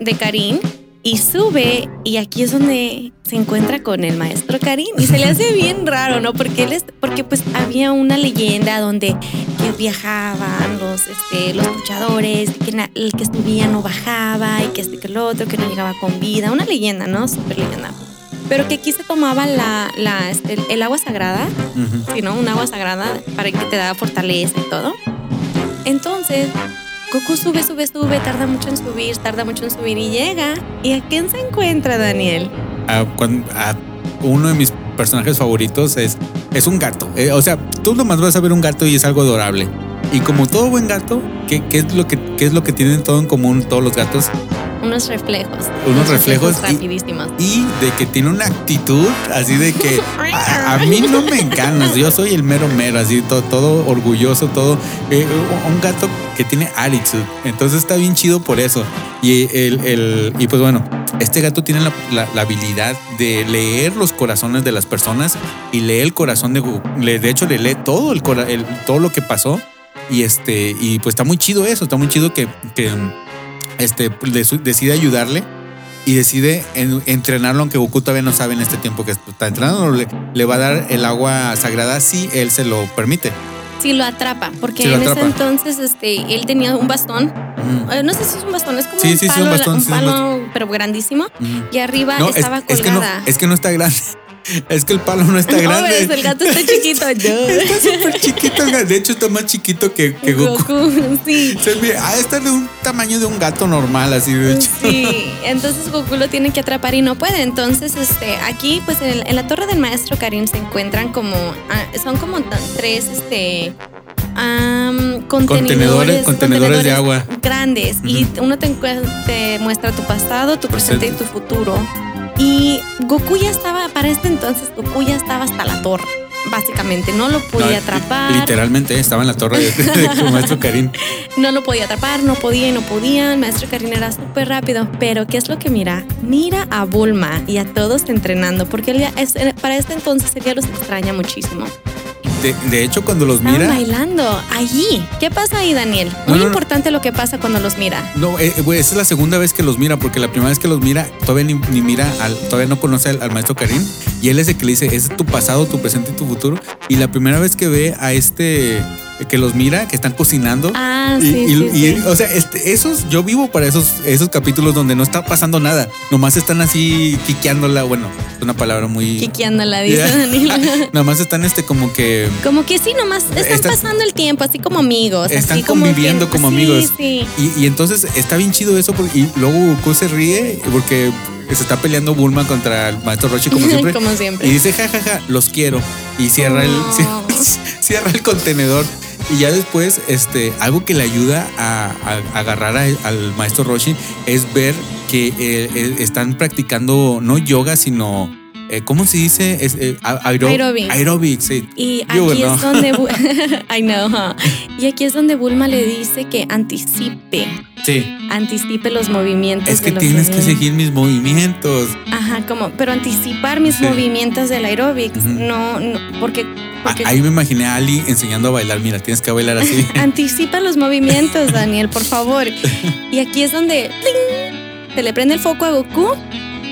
Speaker 3: de Karin y sube y aquí es donde se encuentra con el maestro Karin y se le hace bien raro, ¿no? Porque él es, porque pues había una leyenda donde que viajaban los, este, los luchadores, que na- el que subía no bajaba y que este que el otro, que no llegaba con vida, una leyenda, ¿no? Súper leyenda. Pero que aquí se tomaba la, la, este, el agua sagrada
Speaker 6: Ujú.
Speaker 3: sí, ¿no? Un agua sagrada para que te da fortaleza y todo. Entonces, Goku sube, sube, sube, tarda mucho en subir, tarda mucho en subir y llega. ¿Y a quién se encuentra, Daniel?
Speaker 6: a uno de mis personajes favoritos es, es un gato. Eh, o sea, tú nomás vas a ver un gato y es algo adorable. Y como todo buen gato, ¿qué, qué es, lo que, qué es lo que tienen todo en común todos los gatos?
Speaker 3: Unos reflejos.
Speaker 6: Unos reflejos y-
Speaker 3: rapidísimos.
Speaker 6: Y de que tiene una actitud así de que a, a mí no me enganas, yo soy el mero mero, así todo, todo orgulloso, todo. eh, un gato que tiene attitude. Entonces está bien chido por eso. Y, el, el- y pues bueno, este gato tiene la, la- la habilidad de leer los corazones de las personas y lee el corazón de Goku. Le- De hecho, le lee todo, el, el- todo lo que pasó. Y este, y pues está muy chido eso, está muy chido que, que este, de- decide ayudarle y decide en- entrenarlo, aunque Goku todavía no sabe en este tiempo que está entrenando, le, le va a dar el agua sagrada si él se lo permite.
Speaker 3: Sí, lo atrapa, porque
Speaker 6: lo
Speaker 3: en ese entonces este, él tenía un bastón. Eh, no sé si es un bastón, es como
Speaker 6: Sí,
Speaker 3: un
Speaker 6: sí, sí,
Speaker 3: palo,
Speaker 6: un bastón, sí, un
Speaker 3: palo, pero grandísimo. Y arriba
Speaker 6: No, es,
Speaker 3: estaba
Speaker 6: es que no,
Speaker 3: colgada.
Speaker 6: es que no está grande. Es que el palo no está
Speaker 3: No,
Speaker 6: grande.
Speaker 3: ves, el gato está chiquito.
Speaker 6: Está súper chiquito. el gato. De hecho, está más chiquito que, que Goku.
Speaker 3: Goku, sí.
Speaker 6: Se ve- ah, está de un tamaño de un gato normal, así de hecho.
Speaker 3: Sí, entonces Goku lo tiene que atrapar y no puede. Entonces, este, aquí, pues en, en la torre del maestro Karim se encuentran como, ah, son como tres, este, contenedores,
Speaker 6: Contenedores- contenedores de agua.
Speaker 3: grandes y uno te, te muestra tu pasado, tu presente y tu futuro. Y Goku ya estaba, para este entonces, Goku ya estaba hasta la torre, básicamente. No lo podía
Speaker 6: No,
Speaker 3: atrapar.
Speaker 6: Literalmente estaba en la torre de, de su maestro Karim.
Speaker 3: No lo podía atrapar, no podía y no podía. El maestro Karin era súper rápido. Pero, ¿qué es lo que mira? Mira a Bulma y a todos entrenando, porque él ya es- para este entonces él ya los extraña muchísimo.
Speaker 6: De, de hecho, cuando los
Speaker 3: Estaban
Speaker 6: mira.
Speaker 3: bailando allí. ¿Qué pasa ahí, Daniel? Muy
Speaker 6: no, no.
Speaker 3: importante lo que pasa cuando los mira.
Speaker 6: No, eh, güey, esa es la segunda vez que los mira, porque la primera vez que los mira, todavía ni, ni mira, al, todavía no conoce al, al maestro Karim. Y él es el que le dice, es tu pasado, tu presente y tu futuro. Y la primera vez que ve a este, que los mira, que están cocinando.
Speaker 3: Ah,
Speaker 6: y,
Speaker 3: sí,
Speaker 6: y-
Speaker 3: sí,
Speaker 6: y,
Speaker 3: sí.
Speaker 6: o sea, este, esos, yo vivo para esos, esos capítulos donde no está pasando nada. Nomás están así quiqueándola. Bueno, es una palabra muy.
Speaker 3: Quiqueándola, dice
Speaker 6: Ya.
Speaker 3: Daniel.
Speaker 6: Nomás están este como que.
Speaker 3: Como que sí, nomás están
Speaker 6: Están-
Speaker 3: pasando el tiempo, así como amigos.
Speaker 6: Están
Speaker 3: así como
Speaker 6: conviviendo
Speaker 3: que-
Speaker 6: como
Speaker 3: sí,
Speaker 6: amigos.
Speaker 3: Sí,
Speaker 6: Y, y entonces está bien chido eso. porque- y luego Goku se ríe porque se está peleando Bulma contra el maestro Roshi como siempre.
Speaker 3: Como siempre.
Speaker 6: Y dice, jajaja, los quiero. Y cierra el, cierra, cierra el contenedor. Y ya después, este, algo que le ayuda a, agarrar al maestro Roshi es ver que eh, eh, están practicando no yoga, sino, eh, ¿cómo se dice? Es, eh, a- aero-
Speaker 3: Aeróbic.
Speaker 6: Aeróbic, sí.
Speaker 3: Y
Speaker 6: Yo,
Speaker 3: aquí
Speaker 6: no.
Speaker 3: es donde I know, huh? Y aquí es donde Bulma le dice que anticipe,
Speaker 6: Sí.
Speaker 3: anticipe los movimientos
Speaker 6: Es que tienes que seguir mis movimientos.
Speaker 3: Ajá, como, pero anticipar mis
Speaker 6: Sí.
Speaker 3: movimientos del aeróbics,
Speaker 6: Ujú.
Speaker 3: no, no, porque, porque
Speaker 6: Ahí me imaginé a Ali enseñando a bailar. Mira, tienes que bailar así.
Speaker 3: anticipa los movimientos, Daniel, por favor. Y aquí es donde ¡ting! se le prende el foco a Goku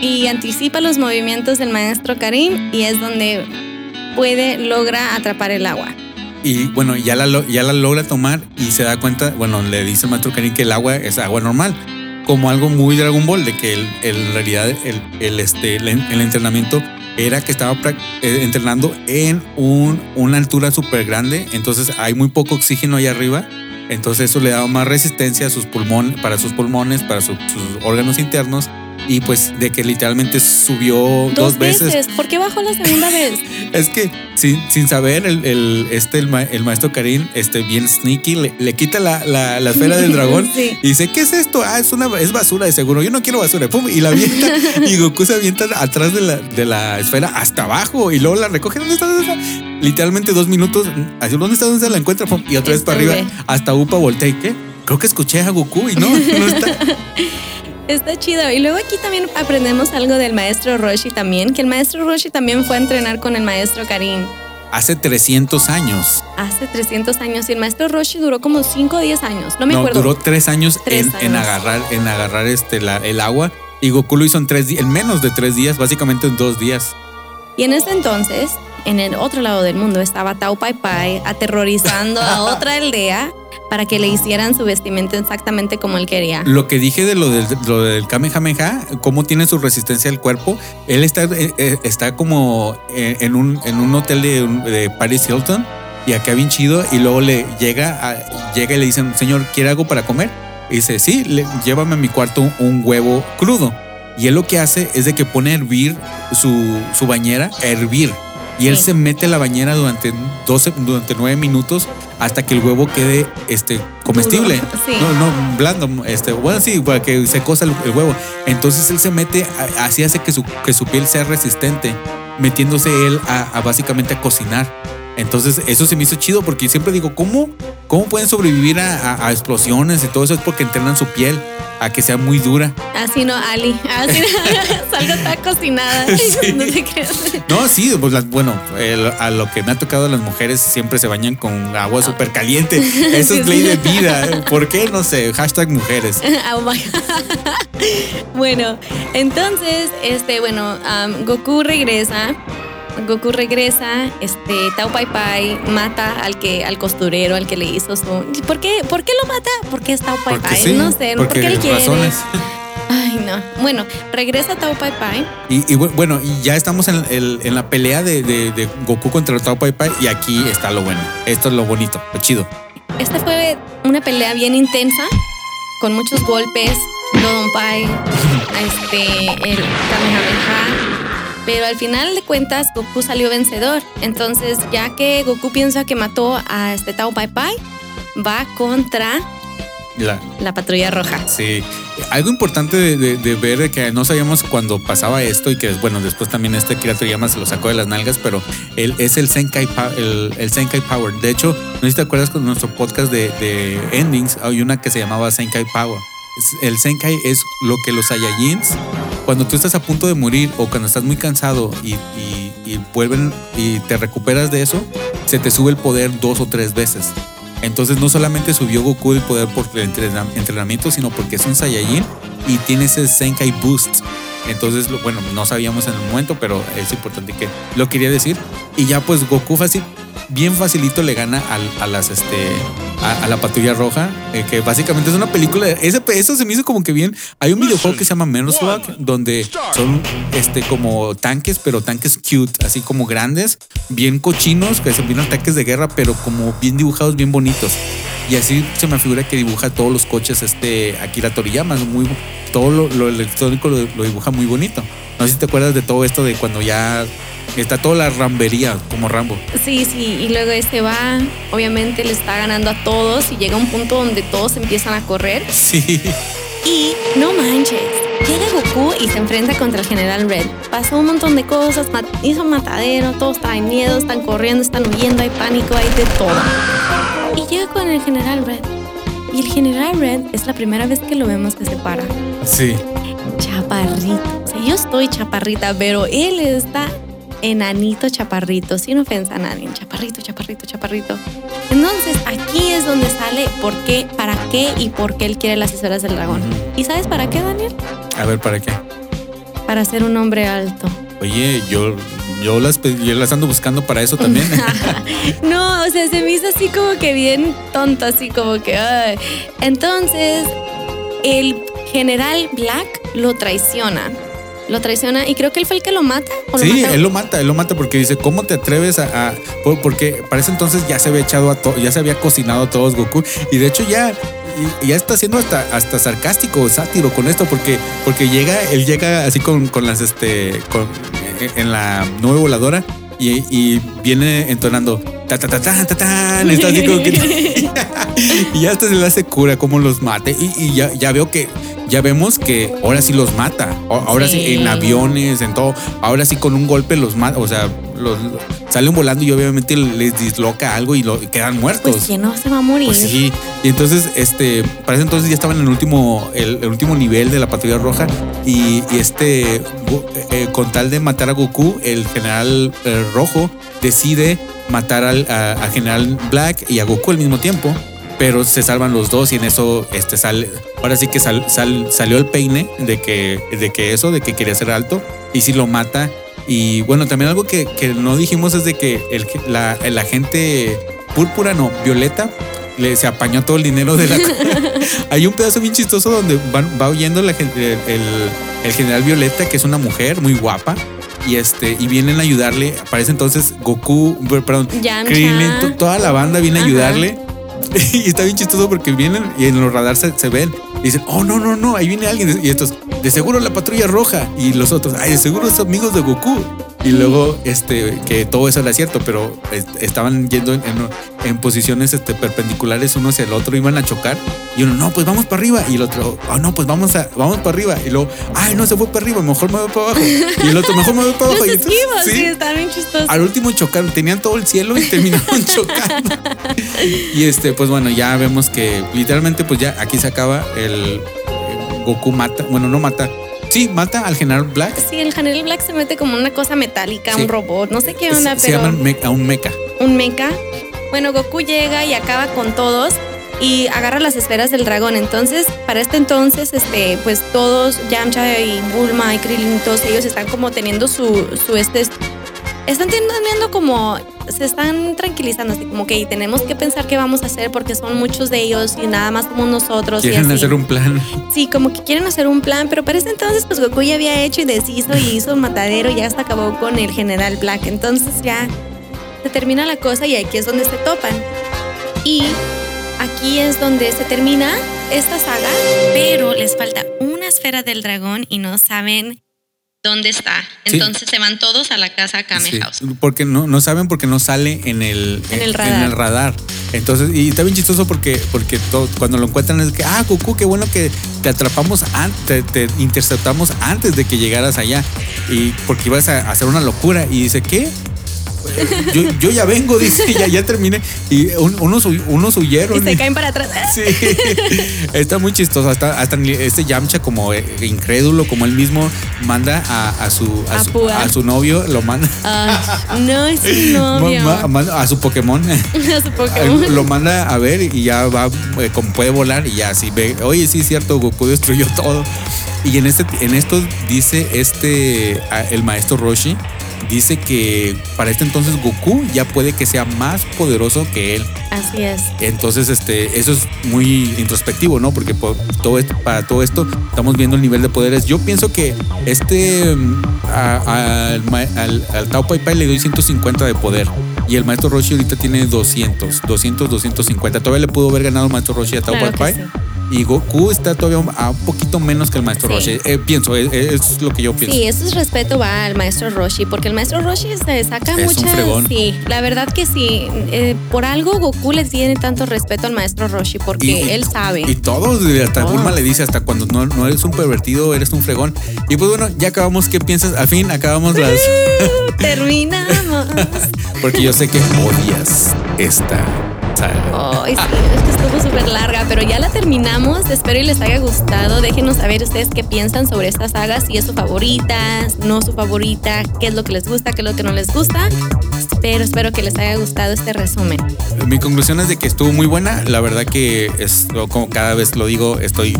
Speaker 3: y anticipa los movimientos del maestro Karim y es donde puede, logra atrapar el agua.
Speaker 6: Y bueno, ya la, logra tomar y se da cuenta, bueno, le dice el maestro Karin que el agua es agua normal, como algo muy Dragon Ball, de que en realidad el, el, este, el, en- el entrenamiento era que estaba eh, entrenando en un, una altura súper grande, entonces hay muy poco oxígeno ahí arriba, entonces eso le daba más resistencia a sus pulmones, para sus pulmones, para su- sus órganos internos, y pues de que literalmente subió dos,
Speaker 3: Dos, veces. ¿Por qué bajó la segunda vez?
Speaker 6: es que sin, sin saber, el, el- este, el, ma- el maestro Karim, este, bien sneaky, le, le quita la, la, la esfera del dragón
Speaker 3: Sí.
Speaker 6: y dice, ¿qué es esto? Ah, es una es basura de seguro. Yo no quiero basura. Pum, y la avienta. y Goku se avienta atrás de la, de la esfera hasta abajo y luego la recoge. ¿Dónde está? ¿Dónde está? Literalmente dos minutos. Así, ¿dónde está? ¿Dónde se la encuentra? Pum, y otra vez para
Speaker 3: Este
Speaker 6: arriba.
Speaker 3: güey.
Speaker 6: Hasta Upa voltea. ¿Y qué? Creo que escuché a Goku y no, no está.
Speaker 3: Está chido. Y luego aquí también aprendemos algo del maestro Roshi también, que el maestro Roshi también fue a entrenar con el maestro Karim
Speaker 6: Hace 300 años.
Speaker 3: hace 300 años y el maestro Roshi duró como 5 o 10 años. No me
Speaker 6: no,
Speaker 3: acuerdo.
Speaker 6: duró tres años,
Speaker 3: Tres
Speaker 6: en, en
Speaker 3: años.
Speaker 6: agarrar, en agarrar este, la- el agua. Y Goku lo hizo en tres en menos de tres días, básicamente en dos días.
Speaker 3: Y en ese entonces, en el otro lado del mundo, estaba Tao Pai Pai aterrorizando a otra aldea para que le hicieran su vestimenta exactamente como él quería.
Speaker 6: Lo que dije de lo del, lo del Kamehameha, cómo tiene su resistencia al cuerpo, él está, eh, eh, está como eh, en un, en un hotel de, de Paris Hilton y acá bien chido y luego le llega, a- llega y le dicen, señor, ¿quiere algo para comer? Y dice, sí, le- llévame a mi cuarto un, huevo crudo. Y él lo que hace es de que pone a hervir su, su bañera, a hervir. Y él
Speaker 3: Sí.
Speaker 6: se mete a la bañera durante 12, durante 9 minutos hasta que el huevo quede este, comestible.
Speaker 3: Sí.
Speaker 6: No, no, blando. Este, bueno, sí, para que se cosa el, el huevo. Entonces él se mete, así hace que su, que su piel sea resistente, metiéndose él a, a básicamente a cocinar. Entonces, eso se me hizo chido porque siempre digo, ¿cómo, cómo pueden sobrevivir a, a- a explosiones y todo eso? Es porque entrenan su piel a que sea muy dura.
Speaker 3: Así no, Ali. Así salgo tacos y nada.
Speaker 6: Sí.
Speaker 3: No te creas.
Speaker 6: No, sí, pues las- bueno, el- a lo que me ha tocado las mujeres siempre se bañan con agua súper caliente. Eso
Speaker 3: Sí,
Speaker 6: es ley
Speaker 3: sí.
Speaker 6: de vida. ¿Por qué? No sé. Hashtag mujeres.
Speaker 3: Oh my God. bueno, entonces, este, bueno, Goku regresa. Goku regresa, este, Tao Pai Pai mata al que, al costurero, al que le hizo su. ¿Por qué, ¿Por qué lo mata? Porque es Tao Pai
Speaker 6: Porque
Speaker 3: Pai.
Speaker 6: sí,
Speaker 3: no sé, ¿por
Speaker 6: porque
Speaker 3: qué él quiere?
Speaker 6: razones.
Speaker 3: Ay, no. Bueno, regresa Tao Pai Pai.
Speaker 6: Y, y bu- bueno, y ya estamos en, el- en la pelea de, de- de Goku contra Tao Pai Pai y aquí está lo bueno. Esto es lo bonito, lo chido.
Speaker 3: Esta fue una pelea bien intensa, con muchos golpes, Dodon Pai, este, el Kamehameha. Pero al final de cuentas, Goku salió vencedor. Entonces, ya que Goku piensa que mató a este Tao Pai Pai, va contra
Speaker 6: La-
Speaker 3: la patrulla roja.
Speaker 6: Sí, algo importante de, de- de ver que no sabíamos cuando pasaba esto y que bueno, después también este Kira Toriyama se lo sacó de las nalgas, pero él es el Senkai, el Senkai Power. De hecho, no sé si te acuerdas con nuestro podcast de, de Endings, hay una que se llamaba Senkai Power. El Senkai es lo que los Saiyajins, cuando tú estás a punto de morir o cuando estás muy cansado y, vuelven y te recuperas de eso, se te sube el poder dos o tres veces. Entonces no solamente subió Goku el poder por el entrena- entrenamiento, sino porque es un Saiyajin y tiene ese Senkai Boost. Entonces, bueno, no sabíamos en el momento, pero es importante que lo quería decir. Y ya pues Goku fácil, bien facilito le gana al- a, las este a, a la patrulla roja, eh, que básicamente es una película. Ese, eso se me hizo como que bien. Hay un videojuego que se llama Menos Rock, donde son este como tanques, pero tanques cute, así como grandes, bien cochinos, que se vienen ataques de guerra, pero como bien dibujados, bien bonitos. Y así se me figura que dibuja todos los coches este Akira Toriyama, muy todo lo, lo electrónico lo, lo dibuja muy bonito. No sé si te acuerdas de todo esto de cuando ya está toda la rambería como Rambo.
Speaker 3: Sí, sí, y luego este va, obviamente le está ganando a todos y llega un punto donde todos empiezan a correr
Speaker 6: Sí.
Speaker 3: Y no manches, llega Goku y se enfrenta contra el General Red. Pasó un montón de cosas, hizo un matadero, todos traen miedo, están corriendo, están huyendo, hay pánico, hay de todo. Y llega con el General Red. Y el General Red es la primera vez que lo vemos que se para.
Speaker 6: Sí.
Speaker 3: Chaparrito. O sea, yo estoy chaparrita, pero él está enanito chaparrito, sin ofensa a nadie. Chaparrito, chaparrito, chaparrito. Entonces, aquí es donde sale por qué, para qué y por qué él quiere las esferas del dragón. ¿Y sabes para qué, Daniel?
Speaker 6: A ver, ¿para qué?
Speaker 3: Para ser un hombre alto.
Speaker 6: Oye, yo, yo, las, yo las ando buscando para eso también.
Speaker 3: no, o sea, se me hizo así como que bien tonto, así como que. ay. Entonces, el general Black lo traiciona. Lo traiciona y creo que él fue el que lo mata. ¿o lo
Speaker 6: Sí,
Speaker 3: mata?
Speaker 6: él lo mata, él lo mata porque dice, ¿cómo te atreves a...? a- por- porque para ese entonces ya se había echado a todo, ya se había cocinado a todos Goku. Y de hecho ya, y- ya está siendo hasta, hasta sarcástico, sátiro con esto, porque, porque llega, él llega así con, con las, este, con, en la nube voladora y, y viene entonando, ta ta ta ta ta ta, está así como que... y ya hasta se le hace cura cómo los mate. Y, y ya, ya veo que, ya vemos que ahora sí los mata. Ahora sí.
Speaker 3: Sí.
Speaker 6: en aviones, en todo. Ahora sí con un golpe los mata. O sea, los, salen volando y obviamente les disloca algo y, lo, y quedan muertos.
Speaker 3: Pues que no se va a morir.
Speaker 6: Pues sí. Y entonces, este, para ese entonces ya estaban en el último, el, el último nivel de la patrulla roja. Y, y este, Go- eh, con tal de matar a Goku, el general eh, rojo decide matar al a, a general Black y a Goku al mismo tiempo. Pero se salvan los dos y en eso este sale. Ahora sí que sal- sal- salió el peine de que, de que eso, de que quería ser alto. Y si lo mata. Y bueno, también algo que, que no dijimos es de que el, la, el agente púrpura, no, violeta, le se apañó todo el dinero de la. Hay un pedazo bien chistoso donde van- va oyendo la el, el- el general Violeta, que es una mujer muy guapa. Y este, y vienen a ayudarle. Parece entonces Goku, perdón. Krillin, to- toda la banda viene a
Speaker 3: Ajá.
Speaker 6: Y está bien chistoso porque vienen y en los radares se, se ven. Y dicen, oh, no, no, no, ahí viene alguien. Y estos, de seguro la patrulla roja. Y los otros, ay, de seguro son amigos de Goku. Y luego, este, que todo eso era cierto, pero est- estaban yendo en, posiciones este, perpendiculares uno hacia el otro, iban a chocar. Y uno, no, pues vamos para arriba. Y el otro, oh, no, pues vamos, a, vamos para arriba. Y luego, ay, no se fue para arriba, mejor me voy para abajo. Y el otro, mejor me voy para abajo.
Speaker 3: Los
Speaker 6: Y entonces,
Speaker 3: esquivos, sí,
Speaker 6: sí,
Speaker 3: están bien chistosos.
Speaker 6: al último chocaron, tenían todo el cielo y terminaron chocando. Y este, pues bueno, ya vemos que literalmente, pues ya aquí se acaba el, el Goku mata, bueno, no mata, sí, mata al general Black.
Speaker 3: Sí, el General Black se mete como una cosa metálica,
Speaker 6: Sí.
Speaker 3: un robot, no sé qué onda,
Speaker 6: Se, se
Speaker 3: pero
Speaker 6: llaman me- a un mecha.
Speaker 3: un mecha. Bueno, Goku llega y acaba con todos y agarra las esferas del dragón. Entonces, para este entonces, este, pues todos, Yamcha y Bulma y Krillin, todos ellos están como teniendo su, su este, están teniendo como, se están tranquilizando, así como que tenemos que pensar qué vamos a hacer porque son muchos de ellos y nada más como nosotros. y
Speaker 6: Quieren
Speaker 3: así.
Speaker 6: hacer un plan.
Speaker 3: Sí, como que quieren hacer un plan, pero para ese entonces pues Goku ya había hecho y deshizo y hizo un matadero y ya hasta acabó con el General Black. Entonces ya se termina la cosa y aquí es donde se topan. Y aquí es donde se termina esta saga, pero les falta una esfera del dragón y no saben dónde está.
Speaker 6: Sí.
Speaker 3: Entonces se van todos a la casa Kame
Speaker 6: Sí,
Speaker 3: House.
Speaker 6: porque no, no saben porque no sale en el,
Speaker 3: En el radar.
Speaker 6: radar. Entonces, y está bien chistoso porque, porque todo- cuando lo encuentran es que, ah, Goku, qué bueno que te atrapamos antes, te, te interceptamos antes de que llegaras allá. Y porque ibas a hacer una locura. Y dice, ¿qué? Yo, yo ya vengo, dice, ya, ya terminé. Y un- unos, unos huyeron.
Speaker 3: Y se caen para atrás.
Speaker 6: Sí, está muy chistoso. Hasta, hasta este Yamcha, como eh, incrédulo, como él mismo, manda a, a su, a,
Speaker 3: A
Speaker 6: su,
Speaker 3: Púa.
Speaker 6: a su novio, lo manda,
Speaker 3: Ay, no es su novio.
Speaker 6: ma- ma- manda a su Pokémon.
Speaker 3: A su Pokémon.
Speaker 6: lo manda a ver y ya va, eh, como puede volar y ya así ve, oye, sí es cierto, Goku destruyó todo. Y en, este, en esto dice este, el maestro Roshi, dice que para este entonces Goku ya puede que sea más poderoso que él.
Speaker 3: Así es.
Speaker 6: Entonces, este, eso es muy introspectivo, ¿no? Porque por todo esto, para todo esto estamos viendo el nivel de poderes. Yo pienso que este mm, a- al, al, al Tao Pai Pai le doy 150 de poder. Y el maestro Roshi ahorita tiene 200, 200, 250. Todavía le pudo haber ganado el maestro Roshi a Tao
Speaker 3: Claro
Speaker 6: Pai Pai.
Speaker 3: sí.
Speaker 6: Y Goku está todavía a un poquito menos que el maestro
Speaker 3: Sí.
Speaker 6: Roshi. Eh, pienso, eh, eh, es lo que yo pienso.
Speaker 3: Sí, eso es respeto va al maestro Roshi, porque el maestro Roshi se saca
Speaker 6: Es un
Speaker 3: muchas.
Speaker 6: fregón.
Speaker 3: Sí, la verdad que sí. Eh, por algo Goku le tiene tanto respeto al maestro Roshi, porque
Speaker 6: Y-
Speaker 3: él sabe.
Speaker 6: Y todos, hasta
Speaker 3: Todos.
Speaker 6: Bulma le dice, hasta cuando no, no eres un pervertido, eres un fregón. Y pues bueno, ya acabamos. ¿Qué piensas? Al fin acabamos las.
Speaker 3: Terminamos.
Speaker 6: Porque yo sé que odias esta
Speaker 3: Ay, sí, es que estuvo súper larga, pero ya la terminamos. Espero y les haya gustado. Déjenos saber ustedes qué piensan sobre esta saga, si es su favorita, no su favorita, qué es lo que les gusta, qué es lo que no les gusta. Pero espero que les haya gustado este resumen.
Speaker 6: Mi conclusión es de que estuvo muy buena. La verdad que es como cada vez lo digo, estoy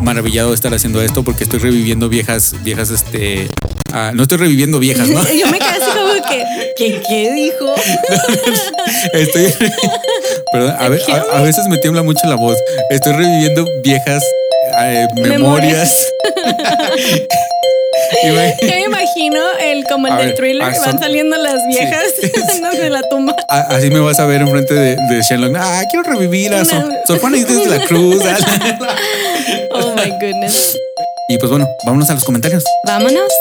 Speaker 6: maravillado de estar haciendo esto porque estoy reviviendo viejas, viejas, este. ah, no estoy reviviendo viejas, ¿no?
Speaker 3: Yo me quedé así como que, ¿qué, qué dijo?
Speaker 6: Estoy. Perdón, a, ve- a- a veces me tiembla mucho la voz. Estoy reviviendo viejas eh, memorias.
Speaker 3: Yo me imagino el como el
Speaker 6: A
Speaker 3: del
Speaker 6: ver,
Speaker 3: thriller,
Speaker 6: ah,
Speaker 3: que van saliendo las viejas de la tumba.
Speaker 6: Así me vas a ver enfrente de, de Shenlong. Ah, quiero revivir a Sor, Sor Juana Inés de la Cruz.
Speaker 3: Oh my goodness.
Speaker 6: y pues bueno, vámonos a los comentarios.
Speaker 3: Vámonos.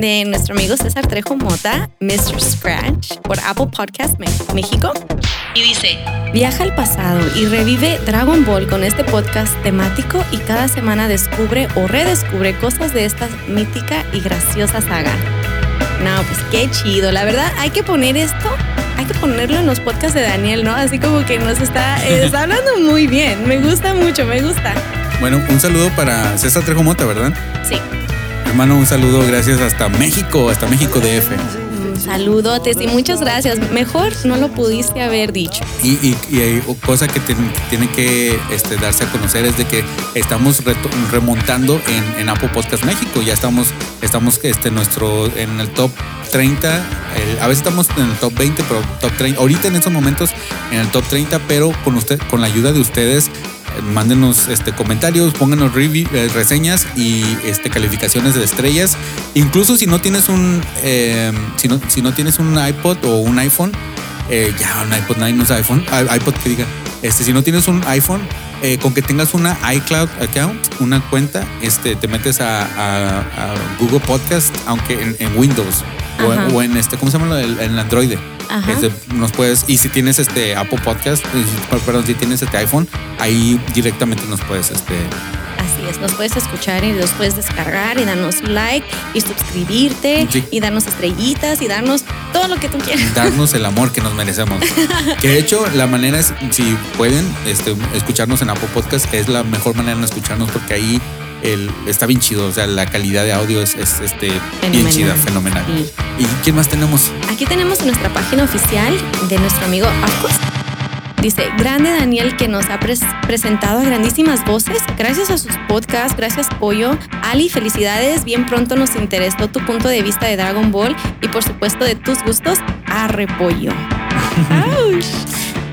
Speaker 3: De nuestro amigo César Trejo Mota, Mr. Scratch, por Apple Podcast México. Y dice, viaja al pasado y revive Dragon Ball con este podcast temático y cada semana descubre o redescubre cosas de esta mítica y graciosa saga. No, pues qué chido. La verdad, hay que poner esto, hay que ponerlo en los podcasts de Daniel, ¿no? Así como que nos está, está hablando muy bien. Me gusta mucho, me gusta.
Speaker 6: Bueno, un saludo para César Trejo Mota, ¿verdad?
Speaker 3: Sí.
Speaker 6: Hermano, un saludo, gracias hasta México, hasta México DF.
Speaker 3: Saludotes y muchas gracias. Mejor no lo pudiste haber dicho.
Speaker 6: Y, y, y hay cosa que ten- tiene que este, darse a conocer es de que estamos remontando en, en Apple Podcast México. Ya estamos, estamos este, nuestro, en el top 30. el- a veces estamos en el top 20, pero top 30. Ahorita en estos momentos en el top 30, pero con usted, con la ayuda de ustedes mándenos este, comentarios, pónganos review- eh, reseñas y este, calificaciones de estrellas. Incluso si no tienes un, eh, si no, si no tienes un iPod o un iPhone, eh, ya un iPod 9 no es iPhone, iPod que diga, este, si no tienes un iPhone, eh, con que tengas una iCloud account, una cuenta, este, te metes a, a- a Google Podcast, aunque en, en Windows o, en este, ¿cómo se llama? En, en Android.
Speaker 3: Ajá.
Speaker 6: Este, nos puedes, y si tienes este Apple Podcast, eh, perdón, si tienes este iPhone, ahí directamente nos puedes este,
Speaker 3: Así es, nos puedes escuchar y los puedes descargar y darnos like y suscribirte
Speaker 6: Sí.
Speaker 3: y darnos estrellitas y darnos todo lo que tú quieras.
Speaker 6: darnos el amor que nos merecemos. Que de hecho, la manera es, si pueden este, escucharnos en Apple Podcast, es la mejor manera de escucharnos porque ahí el, está bien chido. O sea, la calidad de audio es, es, este, bien chida, fenomenal.
Speaker 3: Sí.
Speaker 6: ¿Y quién más tenemos?
Speaker 3: Aquí tenemos nuestra página oficial de nuestro amigo Arcos. Dice, grande Daniel que nos ha pres- presentado a grandísimas voces. Gracias a sus podcasts, gracias Pollo. Ali, felicidades. Bien pronto nos interesó tu punto de vista de Dragon Ball y por supuesto de tus gustos. Arre Pollo. Aush.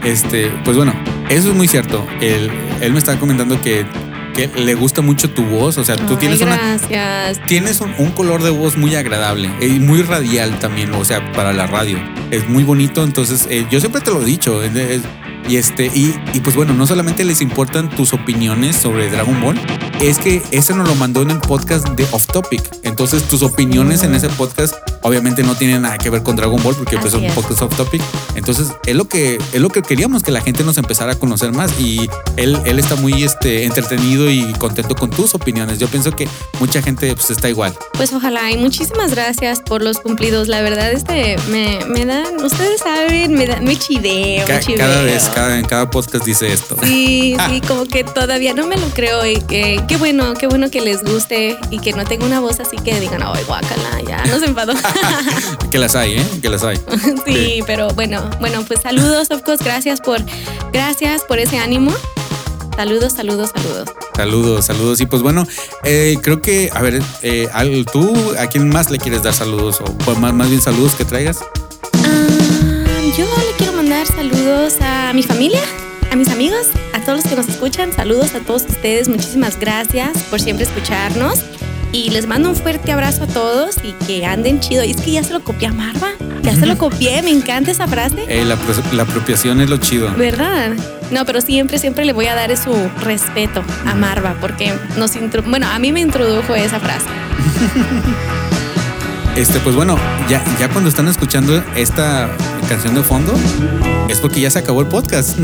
Speaker 6: Este, pues bueno, eso es muy cierto. Él, él me estaba comentando que, que le gusta mucho tu voz. O sea, tú
Speaker 3: Ay,
Speaker 6: tienes una,
Speaker 3: gracias.
Speaker 6: tienes un, un color de voz muy agradable y muy radial también, o sea, para la radio. Es muy bonito, entonces eh, yo siempre te lo he dicho. es- es- y este, y, y pues bueno, no solamente les importan tus opiniones sobre Dragon Ball, es que ese nos lo mandó en el podcast de Off Topic. Entonces, tus opiniones en ese podcast obviamente no tienen nada que ver con Dragon Ball porque pues, es un podcast off topic. Entonces, es lo que es lo que queríamos que la gente nos empezara a conocer más y él, él está muy este, entretenido y contento con tus opiniones. Yo pienso que mucha gente pues está igual.
Speaker 3: Pues ojalá y muchísimas gracias por los cumplidos. La verdad, este, me, me dan, ustedes saben, me, dan, me chiveo,
Speaker 6: Ca-
Speaker 3: me chiveo.
Speaker 6: cada vez, cada, en cada podcast dice esto.
Speaker 3: Sí, sí, como que todavía no me lo creo y que qué bueno, qué bueno que les guste y que no tenga una voz así que digan, ay, guácala, ya nos enfadó.
Speaker 6: que las hay, ¿eh? Que las hay.
Speaker 3: sí, pero bueno, bueno, pues saludos, of course, gracias por, gracias por ese ánimo. Saludos, saludos, saludos.
Speaker 6: Saludos, saludos. Y pues bueno, eh, creo que, a ver, eh, ¿tú a quién más le quieres dar saludos? O pues, más, más bien saludos que traigas.
Speaker 3: Ah, saludos a mi familia, a mis amigos, a todos los que nos escuchan. Saludos a todos ustedes. Muchísimas gracias por siempre escucharnos. Y les mando un fuerte abrazo a todos y que anden chido. Y es que ya se lo copié a Marva. Ya se lo copié. Me encanta esa frase.
Speaker 6: Eh, la, la apropiación es lo chido.
Speaker 3: ¿Verdad? No, pero siempre, siempre le voy a dar su respeto a Marva porque nos bueno, a mí me introdujo esa frase.
Speaker 6: Este, pues bueno, ya, ya cuando están escuchando esta canción de fondo, es porque ya se acabó el podcast.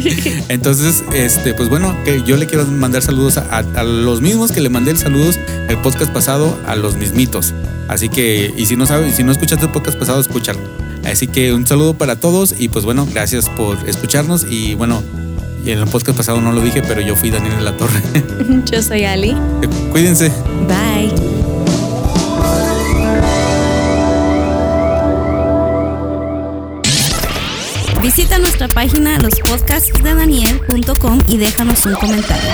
Speaker 6: Entonces, este, pues bueno, que yo le quiero mandar saludos a, los mismos que le mandé el saludos el podcast pasado, a los mismitos. Así que, y si no sabes, si no escuchaste el podcast pasado, escúchalo. Así que un saludo para todos y pues bueno, gracias por escucharnos y bueno, y en el podcast pasado no lo dije, pero yo fui Daniel de la Torre.
Speaker 3: Yo soy Ali.
Speaker 6: Cuídense.
Speaker 3: Bye.
Speaker 5: Visita nuestra página lospodcastsdedaniel.com y déjanos un comentario.